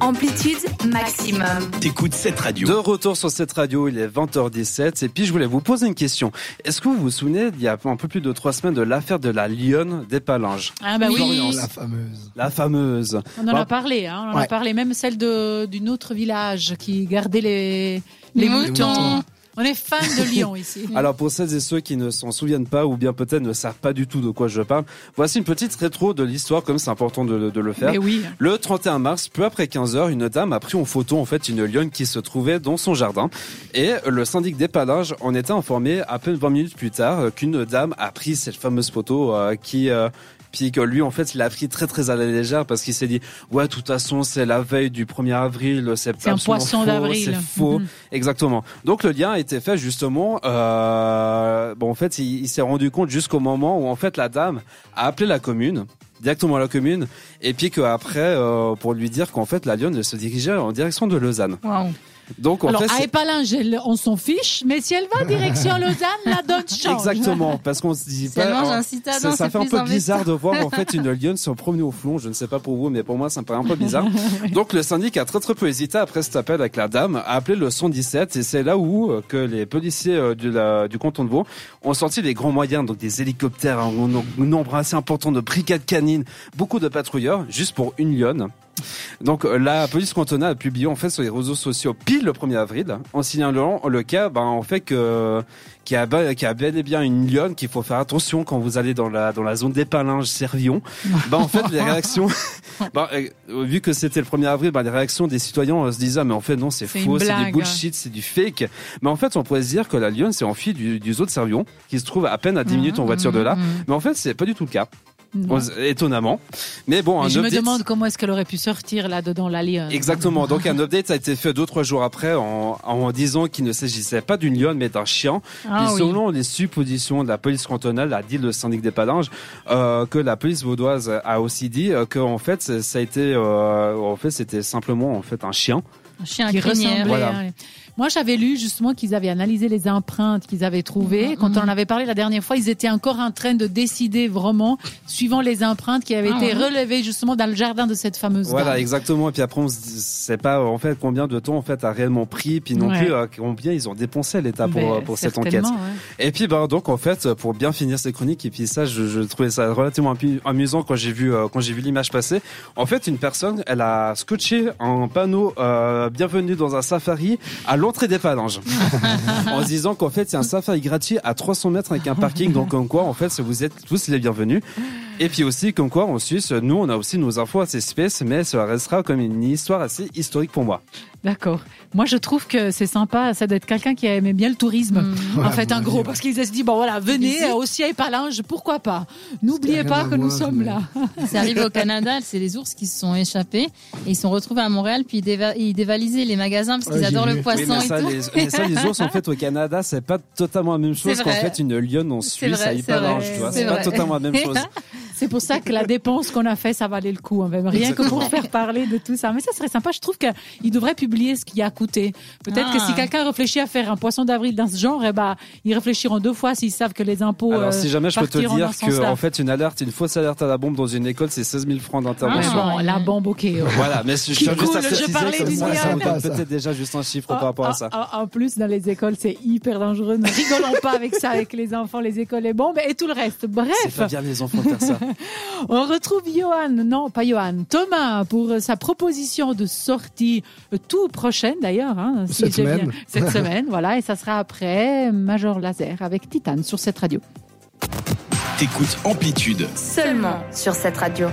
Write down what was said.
Amplitude maximum. T'écoutes cette radio. De retour sur cette radio, il est 20h17 et puis je voulais vous poser une question. Est-ce que vous vous souvenez, il y a un peu plus de trois semaines, de l'affaire de la lionne des Palinges? Ah bah oui. La fameuse. La fameuse. on en Bah, a parlé, hein, on en a parlé, même celle de d'une autre village qui gardait les Les les moutons. moutons. On est fan de Lyon ici. Alors pour celles et ceux qui ne s'en souviennent pas ou bien peut-être ne savent pas du tout de quoi je parle, voici une petite rétro de l'histoire comme c'est important de, de le faire. Mais oui. Le 31 mars, peu après 15 heures, une dame a pris en photo en fait une lionne qui se trouvait dans son jardin. Et le syndic des Palinges en était informé à peine 20 minutes plus tard euh, qu'une dame a pris cette fameuse photo euh, qui... euh, puis que lui, en fait, il a pris très très à la légère parce qu'il s'est dit, ouais, de toute façon, c'est la veille du 1er avril, c'est C'est un poisson d'avril. C'est faux. Mhm. Exactement. Donc le lien a fait justement. Euh, bon, en fait, il, s'est rendu compte jusqu'au moment où en fait la dame a appelé la commune directement à la commune et puis qu'après euh, pour lui dire qu'en fait la lionne se dirigeait en direction de Lausanne. Donc en Alors, fait à Épalinges, elle- on s'en fiche, mais si elle va direction Lausanne, la donne change. Exactement, parce qu'on se dit pas. mange un citadin, ça, ça c'est fait un plus peu bizarre de voir en fait une lionne se promener au flon. Je ne sais pas pour vous, mais pour moi, ça me paraît un peu bizarre. Donc le syndic a très très peu hésité après cet appel avec la dame, a appelé le 117 et c'est là où euh, que les policiers euh, du, la- du canton de Vaud ont sorti les grands moyens, donc des hélicoptères, un, un nombre assez important de brigades canines, beaucoup de patrouilleurs, juste pour une lionne. Donc euh, la police cantonale a publié en fait sur les réseaux sociaux pile le 1er avril en signalant le cas ben en fait que qu'il y a, y a bel et bien une lionne qu'il faut faire attention quand vous allez dans la dans la zone des Palinges Servion. ben en fait les réactions ben, euh, vu que c'était le 1er avril ben, les réactions des citoyens euh, se disaient ah, mais en fait non c'est faux c'est du bullshit c'est du fake. Mais en fait on pourrait se dire que la lionne s'est enfuie du, du zoo de Servion qui se trouve à peine à 10 minutes en voiture de là. Mhm. Mais en fait c'est pas du tout le cas Non. étonnamment. Mais bon un je me update- demande comment est-ce qu'elle aurait pu sortir là-dedans, la lionne. Exactement. Donc un update a été fait deux trois jours après en, en disant qu'il ne s'agissait pas d'une lionne mais d'un chien. Ah Puis oui. selon les suppositions de la police cantonale, a dit le syndic des Palinges, euh, que la police vaudoise a aussi dit euh, que en fait ça a été euh, en fait c'était simplement en fait un chien. Un chien à qui crinière. ressemblait. Voilà. à- Moi, j'avais lu justement qu'ils avaient analysé les empreintes qu'ils avaient trouvées. Mhm, Quand on mhm. en avait parlé la dernière fois, ils étaient encore en train de décider vraiment, suivant les empreintes qui avaient Ah été ouais. relevées justement dans le jardin de cette fameuse Voilà, dame. exactement. Et puis après on dit, sait pas en fait combien de temps en fait a réellement pris, puis non Ouais. plus euh, combien ils ont dépensé à l'État pour Ben, euh, pour cette enquête. ouais. Et puis bah donc en fait pour bien finir ces chroniques et puis ça je, je trouvais ça relativement amu- amusant quand j'ai vu euh, quand j'ai vu l'image passer. En fait une personne elle a scotché un panneau bienvenue dans un safari à l'entrée des phalanges en se disant qu'en fait c'est un safari gratuit à 300 mètres avec un parking donc comme quoi en fait vous êtes tous les bienvenus. Et puis aussi comme quoi en Suisse nous on a aussi nos infos assez espèces mais ça restera comme une histoire assez historique pour moi. D'accord. Moi, je trouve que c'est sympa, ça doit être quelqu'un qui aimait bien le tourisme. Mhm. En fait, un gros, parce qu'ils se dit bon voilà, venez aussi à Épalinges, pourquoi pas? N'oubliez pas que nous sommes mais- là. C'est arrivé au Canada, c'est les ours qui se sont échappés et ils sont retrouvés à Montréal puis ils, déva- ils dévalisaient les magasins parce qu'ils Ouais, adorent le Oui, poisson mais, et ça, tout. les, mais ça, les ours, en fait, au Canada, c'est pas totalement la même chose qu'en fait une lionne en Suisse vrai, à vois. c'est pas totalement la même chose. C'est pour ça que la dépense qu'on a fait, ça valait le coup. hein, même rien que pour faire parler de tout ça. Mais ça serait sympa. Je trouve qu'il devrait publier ce qui a coûté. Peut-être que Ah. si quelqu'un réfléchit à faire un poisson d'avril dans ce genre, eh ben, ils réfléchiront deux fois s'ils savent que les impôts. Alors, euh, si jamais je peux te dire dans ce que, sens-là. en fait, une alerte, une fausse alerte à la bombe dans une école, c'est 16 000 francs d'intervention. Ah. bon, la bombe, ok. euh, Voilà, mais je tiens juste à je parlais comme ça, peut-être déjà juste un chiffre par rapport à ça. En, en plus, dans les écoles, c'est hyper dangereux. Ne rigolons pas avec ça, avec les enfants, les écoles, les bombes et tout le reste. C'est Bref, pas bien les enfants de faire ça. on retrouve Johan, non pas Johan, Thomas pour euh, sa proposition de sortie euh, tout prochaine d'ailleurs. Hein, si Cette bien- semaine. Cette semaine, voilà, et ça sera après Major Laser avec Titane sur cette radio. T'écoutes Amplitude. Seulement sur cette radio.